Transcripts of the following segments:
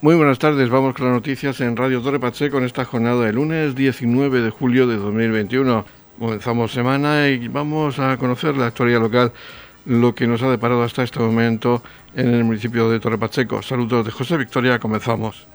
Muy buenas tardes, vamos con las noticias en Radio Torre Pacheco en esta jornada del lunes 19 de julio de 2021. Comenzamos semana y vamos a conocer la actualidad local, lo que nos ha deparado hasta este momento en el municipio de Torre Pacheco. Saludos de José Victoria, comenzamos.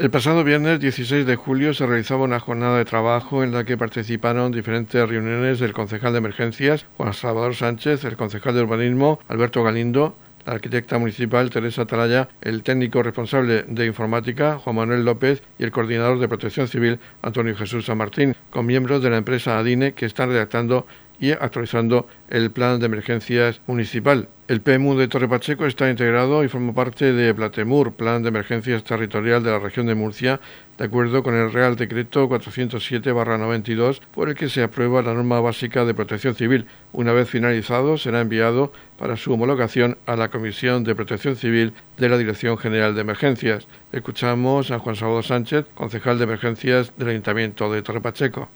El pasado viernes 16 de julio se realizaba una jornada de trabajo en la que participaron diferentes reuniones del concejal de emergencias, Juan Salvador Sánchez, el concejal de urbanismo, Alberto Galindo, la arquitecta municipal Teresa Atalaya, el técnico responsable de informática Juan Manuel López y el coordinador de protección civil Antonio Jesús San Martín, con miembros de la empresa ADINE que están redactando y actualizando el plan de emergencias municipal. El PMU de Torre Pacheco está integrado y forma parte de Platemur, Plan de Emergencias Territorial de la región de Murcia, de acuerdo con el Real Decreto 407-92, por el que se aprueba la norma básica de protección civil. Una vez finalizado, será enviado para su homologación a la Comisión de Protección Civil de la Dirección General de Emergencias. Escuchamos a Juan Salvador Sánchez, concejal de Emergencias del Ayuntamiento de Torre Pacheco.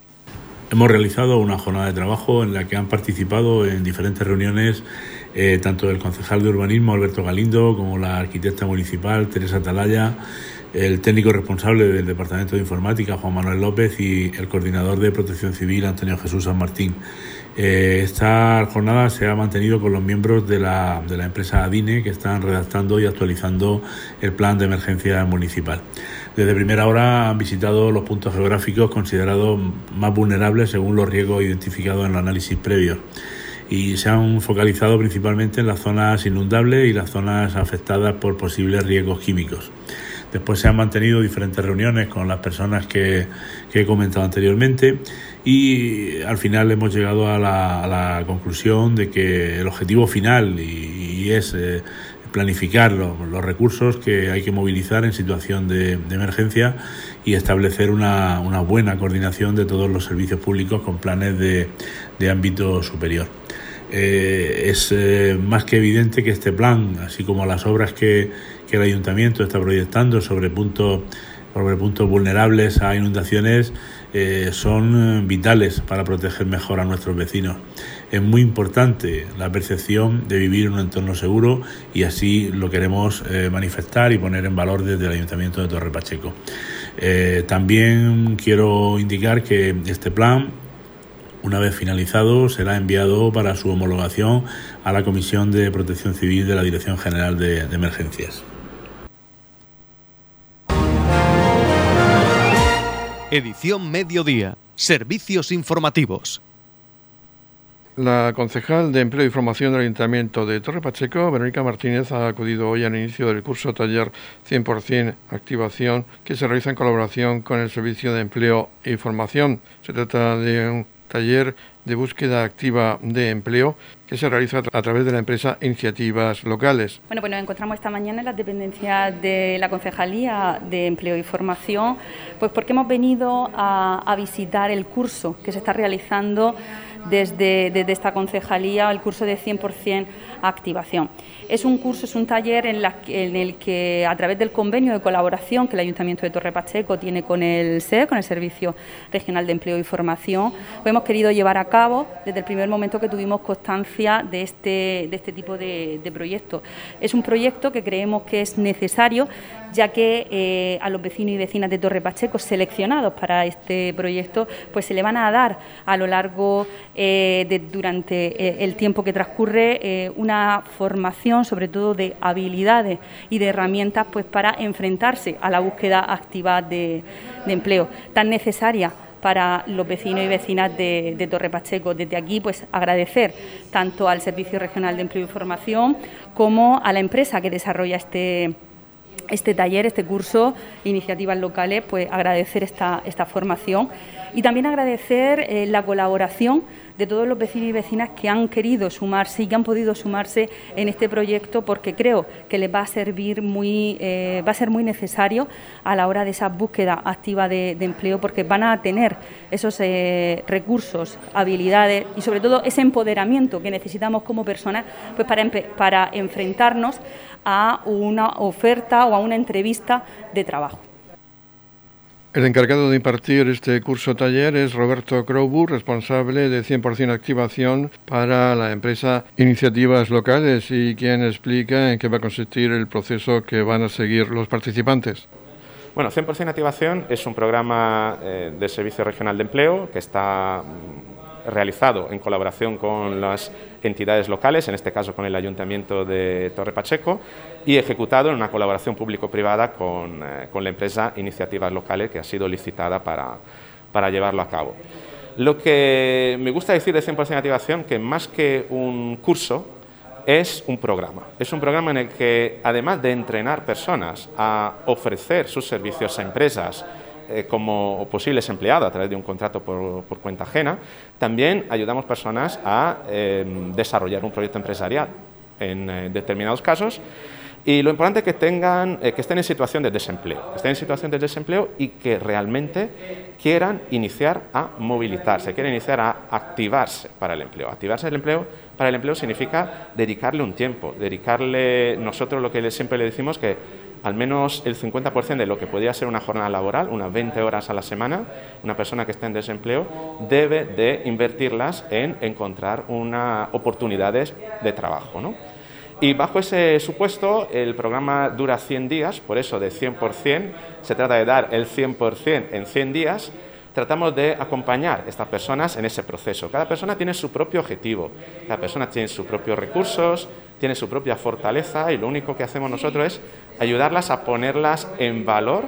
Hemos realizado una jornada de trabajo en la que han participado en diferentes reuniones eh, tanto el concejal de urbanismo Alberto Galindo como la arquitecta municipal Teresa Talaya, el técnico responsable del Departamento de Informática Juan Manuel López y el coordinador de Protección Civil Antonio Jesús San Martín. Eh, esta jornada se ha mantenido con los miembros de la, de la empresa ADINE que están redactando y actualizando el plan de emergencia municipal. Desde primera hora han visitado los puntos geográficos considerados más vulnerables según los riesgos identificados en los análisis previos y se han focalizado principalmente en las zonas inundables y las zonas afectadas por posibles riesgos químicos. Después se han mantenido diferentes reuniones con las personas que, he comentado anteriormente y al final hemos llegado a la, conclusión de que el objetivo final y, es eh, planificar los, recursos que hay que movilizar en situación de, emergencia y establecer una, buena coordinación de todos los servicios públicos con planes de, ámbito superior. Eh, es eh, más que evidente que este plan, así como las obras que, el ayuntamiento está proyectando sobre puntos, sobre puntos vulnerables a inundaciones, eh, son vitales para proteger mejor a nuestros vecinos es muy importante la percepción de vivir en un entorno seguro y así lo queremos manifestar y poner en valor desde el Ayuntamiento de Torre Pacheco. También quiero indicar que este plan, una vez finalizado, será enviado para su homologación a la Comisión de Protección Civil de la Dirección General de Emergencias. Edición Mediodía. Servicios informativos. La concejal de Empleo y Formación del Ayuntamiento de Torre Pacheco, Verónica Martínez, ha acudido hoy al inicio del curso taller 100% Activación que se realiza en colaboración con el Servicio de Empleo y Formación. Se trata de un taller de búsqueda activa de empleo que se realiza a través de la empresa Iniciativas Locales. Bueno, pues nos encontramos esta mañana en las dependencias de la Concejalía de Empleo y Formación, pues porque hemos venido a, a visitar el curso que se está realizando desde, esta concejalía el curso de 100% activación. Es un curso, es un taller en, el que a través del convenio de colaboración que el Ayuntamiento de Torre Pacheco tiene con el SE, con el Servicio Regional de Empleo y Formación, pues hemos querido llevar a cabo desde el primer momento que tuvimos constancia de este, de este tipo de, de proyecto. Es un proyecto que creemos que es necesario ya que eh, a los vecinos y vecinas de Torre Pacheco seleccionados para este proyecto, pues se le van a dar a lo largo eh, de durante eh, el tiempo que transcurre una formación, sobre todo de habilidades y de herramientas, pues para enfrentarse a la búsqueda activa de, empleo tan necesaria para los vecinos y vecinas de, de, Torre Pacheco. Desde aquí, pues agradecer tanto al Servicio Regional de Empleo y Formación como a la empresa que desarrolla este este taller, este curso, iniciativas locales, pues agradecer esta, esta formación y también agradecer eh, la colaboración de todos los vecinos y vecinas que han querido sumarse y que han podido sumarse en este proyecto porque creo que les va a servir muy, eh, va a ser muy necesario a la hora de esa búsqueda activa de, empleo porque van a tener esos eh, recursos, habilidades y sobre todo ese empoderamiento que necesitamos como personas pues para, para enfrentarnos a una oferta o a una entrevista de trabajo. El encargado de impartir este curso taller es Roberto Crowbu, responsable de 100% activación para la empresa Iniciativas Locales y quien explica en qué va a consistir el proceso que van a seguir los participantes. Bueno, 100% activación es un programa eh, del Servicio Regional de Empleo que está realizado en colaboración con las entidades locales, en este caso con el Ayuntamiento de Torre Pacheco, y ejecutado en una colaboración público-privada con, eh, con, la empresa Iniciativas Locales, que ha sido licitada para, para llevarlo a cabo. Lo que me gusta decir de 100% activación, que más que un curso, es un programa. Es un programa en el que, además de entrenar personas a ofrecer sus servicios a empresas, eh, como posibles empleados a través de un contrato por, cuenta ajena, también ayudamos personas a em, desarrollar un proyecto empresarial en eh, determinados casos. Y lo importante es que, tengan, eh, que estén en situación de desempleo, que estén en situación de desempleo y que realmente quieran iniciar a movilizarse, quieran iniciar a activarse para el empleo. Activarse el empleo para el empleo significa dedicarle un tiempo, dedicarle, nosotros lo que siempre le decimos que al menos el 50% de lo que podría ser una jornada laboral, unas 20 horas a la semana, una persona que está en desempleo debe de invertirlas en encontrar una, oportunidades de trabajo. ¿no? Y bajo ese supuesto, el programa dura 100 días, por eso de 100%, se trata de dar el 100% en 100 días, tratamos de acompañar a estas personas en ese proceso. Cada persona tiene su propio objetivo, cada persona tiene sus propios recursos, tiene su propia fortaleza y lo único que hacemos nosotros es ayudarlas a ponerlas en valor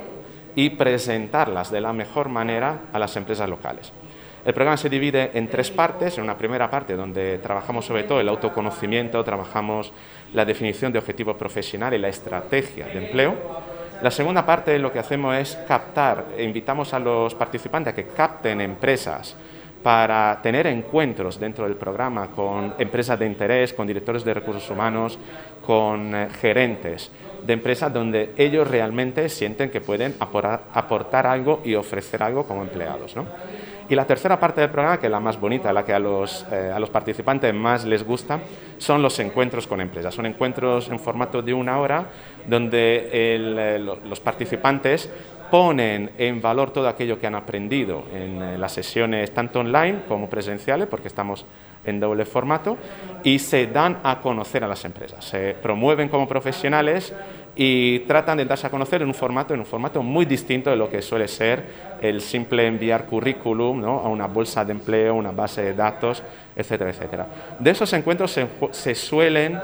y presentarlas de la mejor manera a las empresas locales. El programa se divide en tres partes. En una primera parte donde trabajamos sobre todo el autoconocimiento, trabajamos la definición de objetivos profesionales y la estrategia de empleo. La segunda parte lo que hacemos es captar, invitamos a los participantes a que capten empresas para tener encuentros dentro del programa con empresas de interés, con directores de recursos humanos, con eh, gerentes de empresas donde ellos realmente sienten que pueden aportar, algo y ofrecer algo como empleados. Y la tercera parte del programa, que es la más bonita, la que a los, eh, a los participantes más les gusta, son los encuentros con empresas. Son encuentros en formato de una hora donde eh, los participantes ponen en valor todo aquello que han aprendido en eh, las sesiones tanto online como presenciales, porque estamos en doble formato, y se dan a conocer a las empresas. Se promueven como profesionales y tratan de darse a conocer en un formato, en un formato muy distinto de lo que suele ser el simple enviar currículum ¿no? a una bolsa de empleo, una base de datos, etcétera, etcétera. De esos encuentros se, se suelen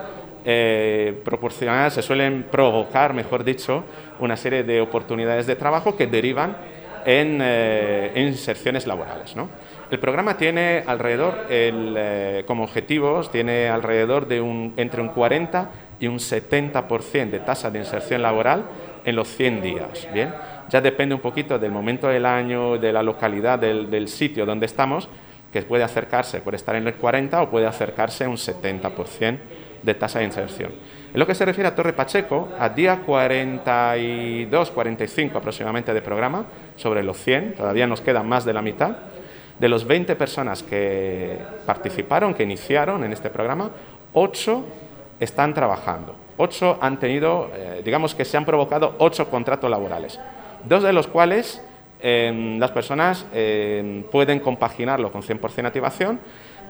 eh, proporcionar, se suelen provocar, mejor dicho, una serie de oportunidades de trabajo que derivan en, eh, inserciones laborales. ¿no? El programa tiene alrededor, el, eh, como objetivos, tiene alrededor de un, entre un 40 y un 70% de tasa de inserción laboral en los 100 días. Bien, ya depende un poquito del momento del año, de la localidad, del, sitio donde estamos, que puede acercarse, puede estar en el 40 o puede acercarse un 70% de tasa de inserción. En lo que se refiere a Torre Pacheco, a día 42, 45 aproximadamente de programa, sobre los 100, todavía nos queda más de la mitad, de los 20 personas que participaron, que iniciaron en este programa, 8 están trabajando. Ocho han tenido, eh, digamos que se han provocado ocho contratos laborales, dos de los cuales em, las personas em, pueden compaginarlo con 100% activación,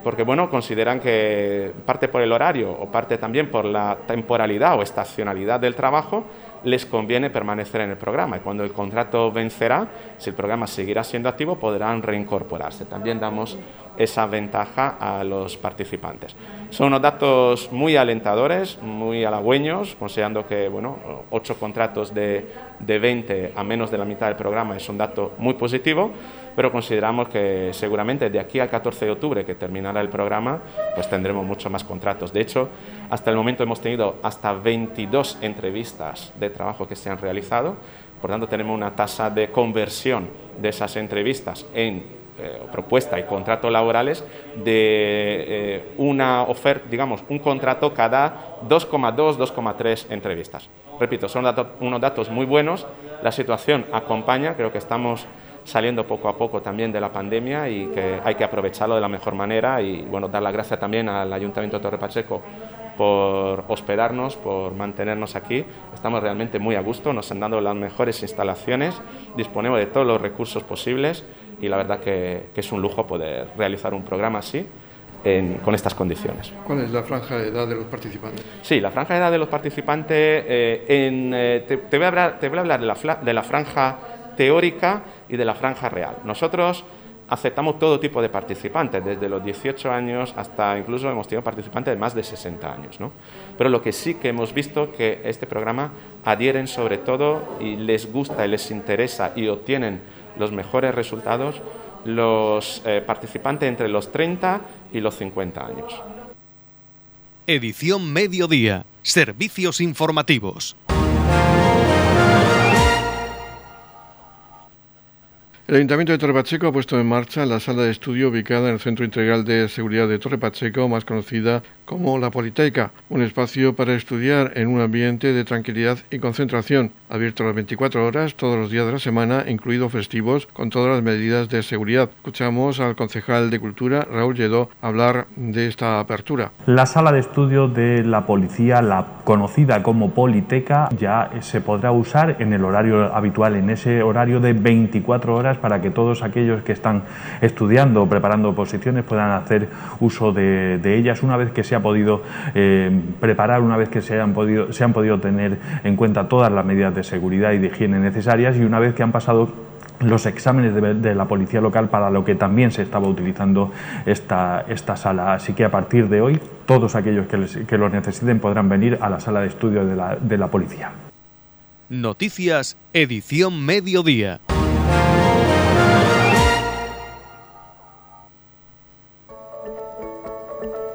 porque bueno, consideran que parte por el horario o parte también por la temporalidad o estacionalidad del trabajo, les conviene permanecer en el programa y cuando el contrato vencerá, si el programa seguirá siendo activo, podrán reincorporarse. También damos esa ventaja a los participantes. Son unos datos muy alentadores, muy halagüeños, considerando que bueno, ocho contratos de, de 20 a menos de la mitad del programa es un dato muy positivo, pero consideramos que seguramente de aquí al 14 de octubre, que terminará el programa, pues tendremos muchos más contratos. De hecho, hasta el momento hemos tenido hasta 22 entrevistas de trabajo que se han realizado, por tanto tenemos una tasa de conversión de esas entrevistas en eh, propuesta y contratos laborales de eh, una oferta, digamos, un contrato cada 2,2, 2,3 entrevistas. Repito, son unos datos muy buenos, la situación acompaña, creo que estamos saliendo poco a poco también de la pandemia y que hay que aprovecharlo de la mejor manera y bueno, dar la gracia también al Ayuntamiento de Torre Pacheco por hospedarnos, por mantenernos aquí. Estamos realmente muy a gusto, nos han dado las mejores instalaciones, disponemos de todos los recursos posibles y la verdad que, es un lujo poder realizar un programa así. con estas condiciones. ¿Cuál es la franja de edad de los participantes? Sí, la franja de edad de los participantes, eh, eh, te, voy a hablar, te voy a hablar de, la, de la franja teórica y de la franja real. Nosotros aceptamos todo tipo de participantes, desde los 18 años hasta incluso hemos tenido participantes de más de 60 años. ¿no? Pero lo que sí que hemos visto que este programa adhieren sobre todo y les gusta y les interesa y obtienen los mejores resultados los eh, participantes entre los 30 y los 50 años. Edición Mediodía. Servicios informativos. El Ayuntamiento de Torre Pacheco ha puesto en marcha la sala de estudio ubicada en el Centro Integral de Seguridad de Torre Pacheco, más conocida como la Politeca, un espacio para estudiar en un ambiente de tranquilidad y concentración, abierto las 24 horas todos los días de la semana, incluidos festivos, con todas las medidas de seguridad. Escuchamos al concejal de Cultura, Raúl Lledó, hablar de esta apertura. La sala de estudio de la policía, la conocida como Politeca, ya se podrá usar en el horario habitual, en ese horario de 24 horas, para que todos aquellos que están estudiando o preparando posiciones puedan hacer uso de, ellas una vez que se ha podido eh, preparar una vez que se han, podido, se han podido tener en cuenta todas las medidas de seguridad y de higiene necesarias y una vez que han pasado los exámenes de, la policía local para lo que también se estaba utilizando esta, esta sala. Así que a partir de hoy todos aquellos que, que lo necesiten podrán venir a la sala de estudio de la, de la policía. Noticias, edición mediodía.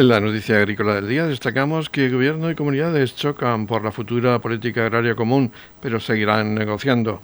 En la noticia agrícola del día destacamos que gobierno y comunidades chocan por la futura política agraria común, pero seguirán negociando.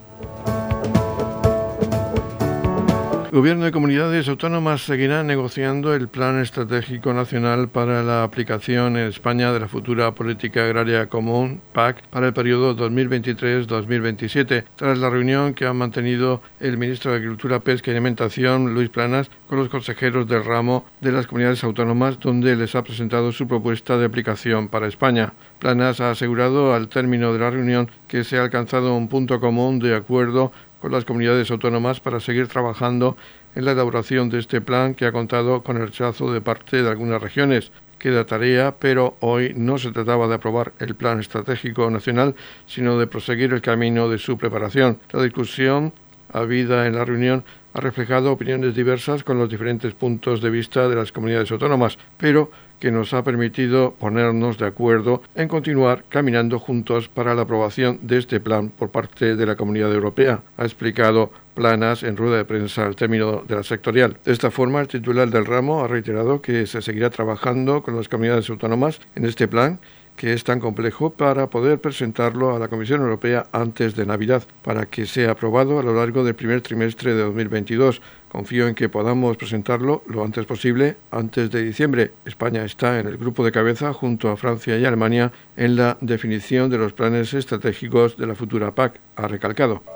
Gobierno y comunidades autónomas seguirán negociando el Plan Estratégico Nacional para la aplicación en España de la futura Política Agraria Común, PAC, para el periodo 2023-2027, tras la reunión que ha mantenido el ministro de Agricultura, Pesca y Alimentación, Luis Planas, con los consejeros del ramo de las comunidades autónomas, donde les ha presentado su propuesta de aplicación para España. Planas ha asegurado al término de la reunión que se ha alcanzado un punto común de acuerdo con las comunidades autónomas para seguir trabajando en la elaboración de este plan que ha contado con el rechazo de parte de algunas regiones. Queda tarea, pero hoy no se trataba de aprobar el Plan Estratégico Nacional, sino de proseguir el camino de su preparación. La discusión habida en la reunión ha reflejado opiniones diversas con los diferentes puntos de vista de las comunidades autónomas, pero que nos ha permitido ponernos de acuerdo en continuar caminando juntos para la aprobación de este plan por parte de la Comunidad Europea, ha explicado Planas en rueda de prensa al término de la sectorial. De esta forma, el titular del ramo ha reiterado que se seguirá trabajando con las comunidades autónomas en este plan que es tan complejo para poder presentarlo a la Comisión Europea antes de Navidad, para que sea aprobado a lo largo del primer trimestre de 2022. Confío en que podamos presentarlo lo antes posible, antes de diciembre. España está en el grupo de cabeza junto a Francia y Alemania en la definición de los planes estratégicos de la futura PAC, ha recalcado.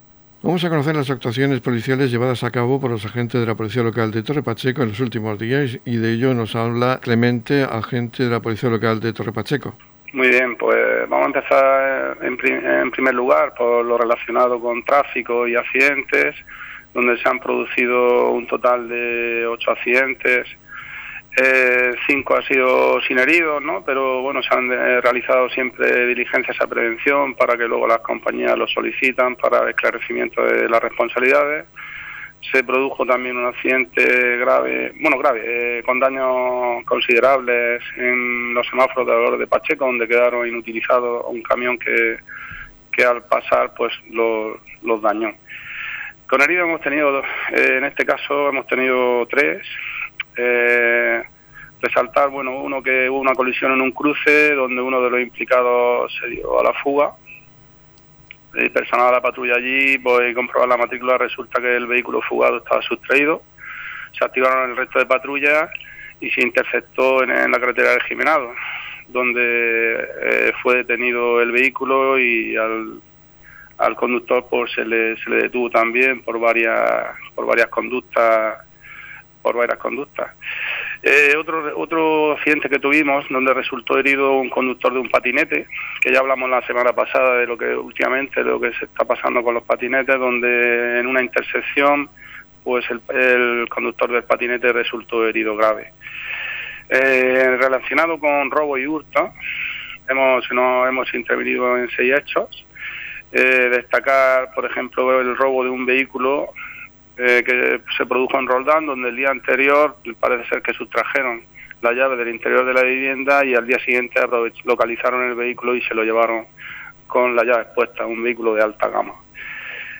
Vamos a conocer las actuaciones policiales llevadas a cabo por los agentes de la Policía Local de Torre Pacheco en los últimos días y de ello nos habla Clemente, agente de la Policía Local de Torre Pacheco. Muy bien, pues vamos a empezar en, primer lugar por lo relacionado con tráfico y accidentes, donde se han producido un total de ocho accidentes. Eh, cinco han sido sin heridos, ¿no? pero bueno, se han eh, realizado siempre diligencias a prevención para que luego las compañías lo solicitan para esclarecimiento de las responsabilidades se produjo también un accidente grave, bueno, grave, eh, con daños considerables en los semáforos de valor de Pacheco, donde quedaron inutilizados un camión que, que al pasar pues los, dañó. Con heridos hemos tenido, eh, en este caso hemos tenido tres. Eh, resaltar, bueno, uno que hubo una colisión en un cruce donde uno de los implicados se dio a la fuga el personal de la patrulla allí, pues comprobar la matrícula, resulta que el vehículo fugado estaba sustraído. Se activaron el resto de patrullas y se interceptó en, la carretera del Jimenado, donde eh, fue detenido el vehículo y al, al conductor pues se le, se le detuvo también por varias por varias conductas por varias conductas. Eh, otro, otro accidente que tuvimos, donde resultó herido un conductor de un patinete, que ya hablamos la semana pasada de lo que últimamente, lo que se está pasando con los patinetes, donde en una intersección, pues el, conductor del patinete resultó herido grave. Eh, relacionado con robo y hurto, hemos, no, hemos intervenido en seis hechos. Eh, destacar, por ejemplo, el robo de un vehículo eh, que se produjo en Roldán, donde el día anterior parece ser que sustrajeron la llave del interior de la vivienda y al día siguiente localizaron el vehículo y se lo llevaron con la llave expuesta, un vehículo de alta gama.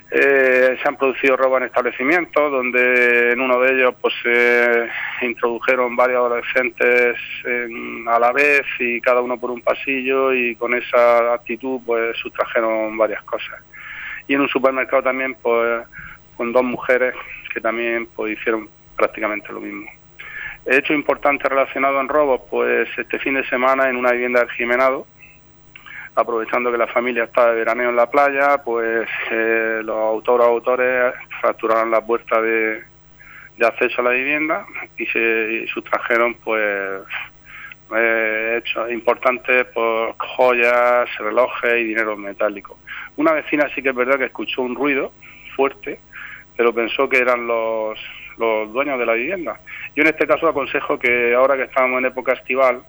Eh, se han producido robos en establecimientos, donde en uno de ellos pues se introdujeron varios adolescentes a la vez y cada uno por un pasillo y con esa actitud pues sustrajeron varias cosas. Y en un supermercado también pues con dos mujeres que también pues, hicieron prácticamente lo mismo. Hecho importante relacionado en robos, pues este fin de semana en una vivienda del Jimenado, aprovechando que la familia está de veraneo en la playa, pues eh, los autores autores fracturaron la puerta de, acceso a la vivienda y se sustrajeron pues eh, hechos importantes por pues, joyas, relojes y dinero metálico. Una vecina sí que es verdad que escuchó un ruido fuerte pero pensó que eran los, los dueños de la vivienda. Yo en este caso aconsejo que ahora que estamos en época estival,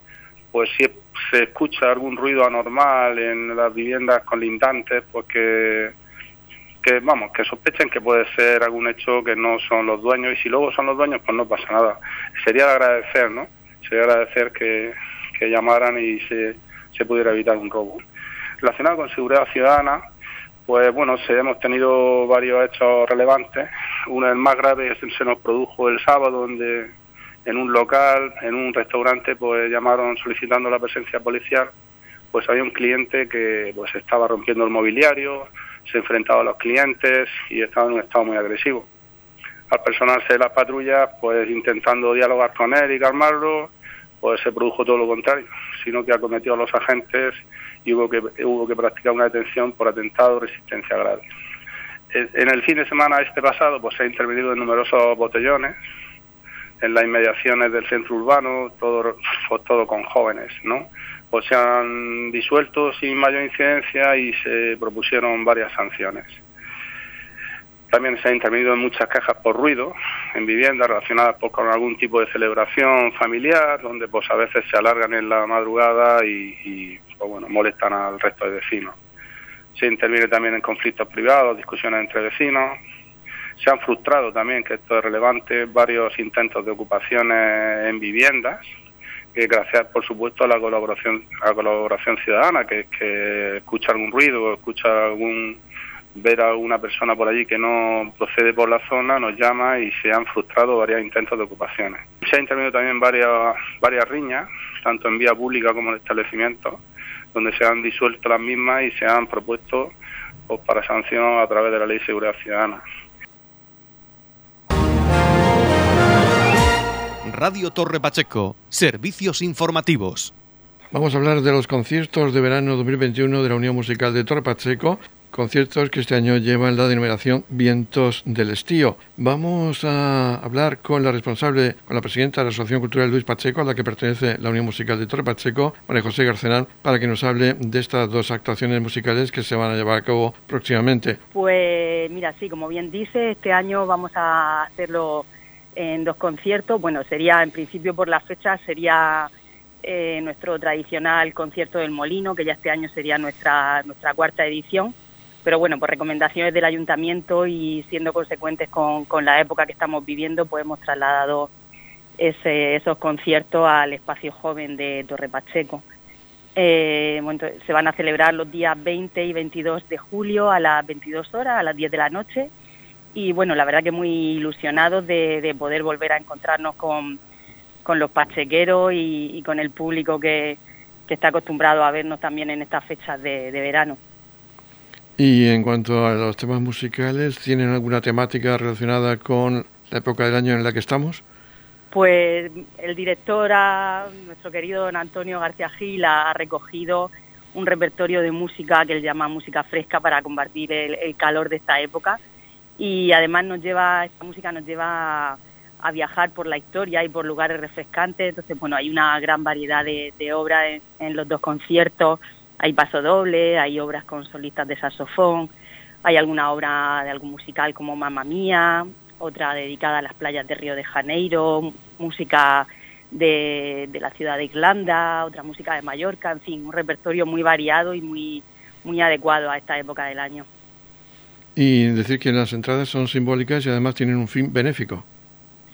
pues si se escucha algún ruido anormal en las viviendas colindantes, pues que, que vamos, que sospechen que puede ser algún hecho que no son los dueños y si luego son los dueños, pues no pasa nada. Sería de agradecer, ¿no? Sería agradecer que, que llamaran y se, se pudiera evitar un robo. Relacionado con seguridad ciudadana, pues bueno, se, hemos tenido varios hechos relevantes. Uno, el más grave, se nos produjo el sábado, donde en un local, en un restaurante, pues llamaron solicitando la presencia policial. Pues había un cliente que pues estaba rompiendo el mobiliario, se enfrentaba a los clientes y estaba en un estado muy agresivo. Al personarse de las patrullas, pues intentando dialogar con él y calmarlo, pues se produjo todo lo contrario, sino que acometió a los agentes y hubo que, hubo que practicar una detención por atentado resistencia grave. En el fin de semana este pasado pues se ha intervenido en numerosos botellones en las inmediaciones del centro urbano, todo, pues, todo con jóvenes, ¿no? Pues se han disuelto sin mayor incidencia y se propusieron varias sanciones. También se ha intervenido en muchas quejas por ruido en viviendas relacionadas pues, con algún tipo de celebración familiar, donde pues a veces se alargan en la madrugada y bueno, molestan al resto de vecinos. Se interviene también en conflictos privados, discusiones entre vecinos. Se han frustrado también, que esto es relevante, varios intentos de ocupaciones en viviendas, que gracias, por supuesto, a la colaboración, a la colaboración ciudadana, que, que escucha algún ruido, escucha algún ver a una persona por allí que no procede por la zona, nos llama y se han frustrado varios intentos de ocupaciones. Se han intervenido también varias, varias riñas, tanto en vía pública como en establecimientos, donde se han disuelto las mismas y se han propuesto pues, para sanción a través de la Ley de Seguridad Ciudadana. Radio Torre Pacheco, servicios informativos. Vamos a hablar de los conciertos de verano 2021 de la Unión Musical de Torre Pacheco conciertos que este año llevan la denominación Vientos del Estío. Vamos a hablar con la responsable, con la presidenta de la Asociación Cultural Luis Pacheco, a la que pertenece la Unión Musical de Torre Pacheco, María José Garcenán, para que nos hable de estas dos actuaciones musicales que se van a llevar a cabo próximamente. Pues mira, sí, como bien dice, este año vamos a hacerlo en dos conciertos. Bueno, sería en principio por la fecha, sería eh, nuestro tradicional concierto del Molino, que ya este año sería nuestra, nuestra cuarta edición. Pero bueno, por recomendaciones del ayuntamiento y siendo consecuentes con, la época que estamos viviendo, pues hemos trasladado esos conciertos al espacio joven de Torre Pacheco. Eh, se van a celebrar los días 20 y 22 de julio a las 22 horas, a las 10 de la noche. Y bueno, la verdad que muy ilusionados de poder volver a encontrarnos con, con los pachequeros y, con el público que, está acostumbrado a vernos también en estas fechas de, verano. Y en cuanto a los temas musicales, ¿tienen alguna temática relacionada con la época del año en la que estamos? Pues el director, nuestro querido don Antonio García Gil, ha recogido un repertorio de música que él llama música fresca para combatir el, el calor de esta época y además nos lleva, esta música nos lleva a viajar por la historia y por lugares refrescantes. Entonces, bueno, hay una gran variedad de, obras en, los dos conciertos. Hay paso doble, hay obras con solistas de saxofón, hay alguna obra de algún musical como Mamma Mía, otra dedicada a las playas de Río de Janeiro, música de, la ciudad de Irlanda, otra música de Mallorca, en fin, un repertorio muy variado y muy, muy adecuado a esta época del año. Y decir que las entradas son simbólicas y además tienen un fin benéfico.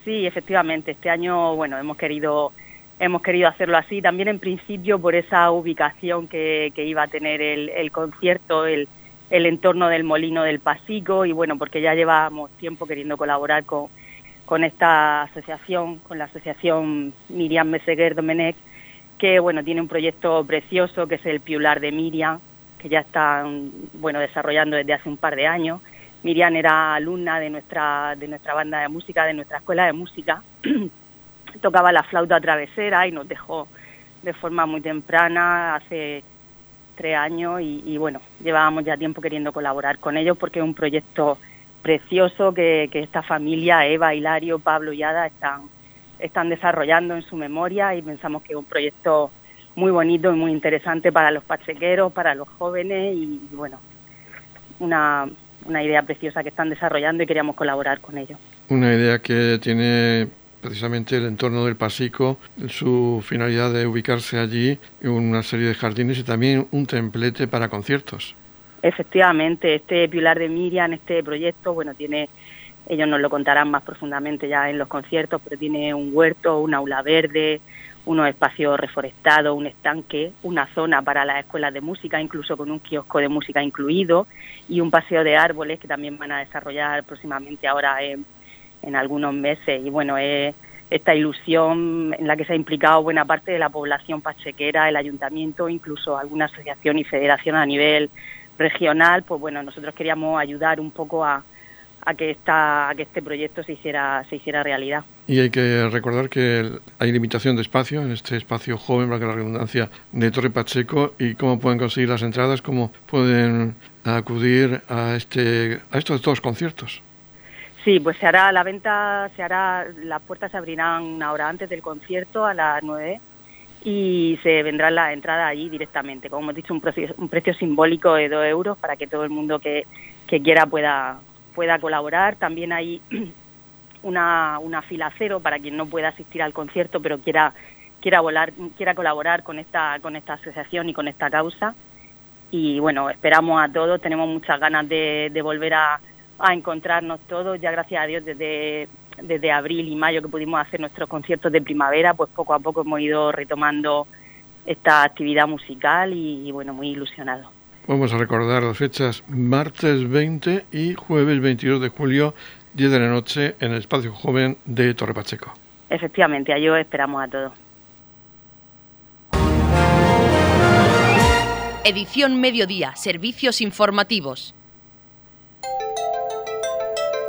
Sí, efectivamente. Este año, bueno, hemos querido hemos querido hacerlo así. También en principio por esa ubicación que, iba a tener el, concierto, el, entorno del Molino del Pasico y bueno, porque ya llevábamos tiempo queriendo colaborar con, esta asociación, con la asociación Miriam Meseguer Domenech, que bueno, tiene un proyecto precioso que es el Piular de Miriam, que ya están bueno, desarrollando desde hace un par de años Miriam era alumna de nuestra, de nuestra banda de música, de nuestra escuela de música. Tocaba la flauta travesera y nos dejó de forma muy temprana, hace tres años, y, bueno, llevábamos ya tiempo queriendo colaborar con ellos porque es un proyecto precioso que, esta familia, Eva, Hilario, Pablo y Ada, están, están desarrollando en su memoria y pensamos que es un proyecto muy bonito y muy interesante para los pachequeros, para los jóvenes y bueno, una, una idea preciosa que están desarrollando y queríamos colaborar con ellos. Una idea que tiene precisamente el entorno del Pasico, su finalidad de ubicarse allí, una serie de jardines y también un templete para conciertos. Efectivamente, este Pilar de Miriam, este proyecto, bueno, tiene, ellos nos lo contarán más profundamente ya en los conciertos, pero tiene un huerto, un aula verde, unos espacios reforestados, un estanque, una zona para las escuelas de música, incluso con un kiosco de música incluido, y un paseo de árboles que también van a desarrollar próximamente ahora en, algunos meses. Y bueno, es esta ilusión en la que se ha implicado buena parte de la población pachequera, el ayuntamiento, incluso alguna asociación y federación a nivel regional, pues bueno, nosotros queríamos ayudar un poco a, a que esta, a que este proyecto se hiciera, se hiciera realidad. Y hay que recordar que hay limitación de espacio en este espacio joven, para que la redundancia, de Torre Pacheco, y cómo pueden conseguir las entradas, cómo pueden acudir a este a estos dos conciertos. Sí, pues se hará la venta, se hará, las puertas se abrirán una hora antes del concierto a las 9 y se vendrá la entrada allí directamente. Como hemos dicho, un precio, simbólico de 2 euros para que todo el mundo que, que quiera pueda, pueda colaborar. También hay una, una fila cero para quien no pueda asistir al concierto, pero quiera quiera volar, quiera colaborar con esta con esta asociación y con esta causa. Y bueno, esperamos a todos, tenemos muchas ganas de, volver a, a, encontrarnos todos. Ya gracias a Dios desde, desde abril y mayo que pudimos hacer nuestros conciertos de primavera, pues poco a poco hemos ido retomando esta actividad musical y bueno, muy ilusionados. Vamos a recordar las fechas martes 20 y jueves 22 de julio, 10 de la noche, en el espacio joven de Torre Pacheco. Efectivamente, ahí os esperamos a todos. Edición Mediodía, Servicios Informativos.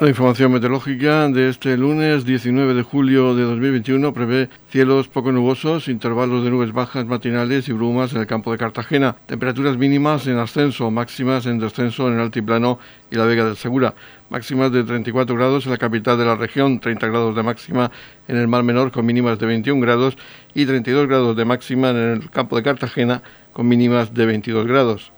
La información meteorológica de este lunes 19 de julio de 2021 prevé cielos poco nubosos, intervalos de nubes bajas matinales y brumas en el campo de Cartagena, temperaturas mínimas en ascenso, máximas en descenso en el altiplano y la Vega del Segura, máximas de 34 grados en la capital de la región, 30 grados de máxima en el Mar Menor con mínimas de 21 grados y 32 grados de máxima en el campo de Cartagena con mínimas de 22 grados.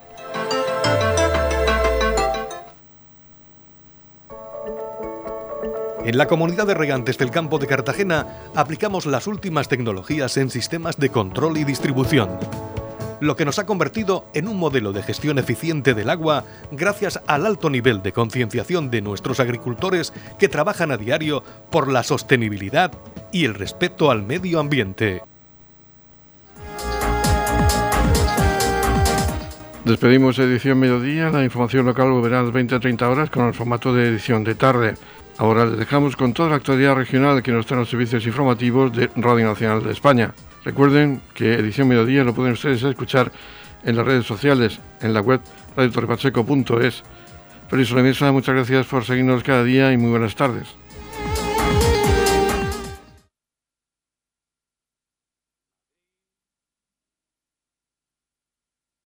En la comunidad de regantes del campo de Cartagena aplicamos las últimas tecnologías en sistemas de control y distribución, lo que nos ha convertido en un modelo de gestión eficiente del agua gracias al alto nivel de concienciación de nuestros agricultores que trabajan a diario por la sostenibilidad y el respeto al medio ambiente. Despedimos edición mediodía. La información local volverá a las 20 30 horas con el formato de edición de tarde. Ahora les dejamos con toda la actualidad regional que nos traen los servicios informativos de Radio Nacional de España. Recuerden que Edición Mediodía lo pueden ustedes escuchar en las redes sociales, en la web radiotorrepacheco.es. Feliz Solemesa, muchas gracias por seguirnos cada día y muy buenas tardes.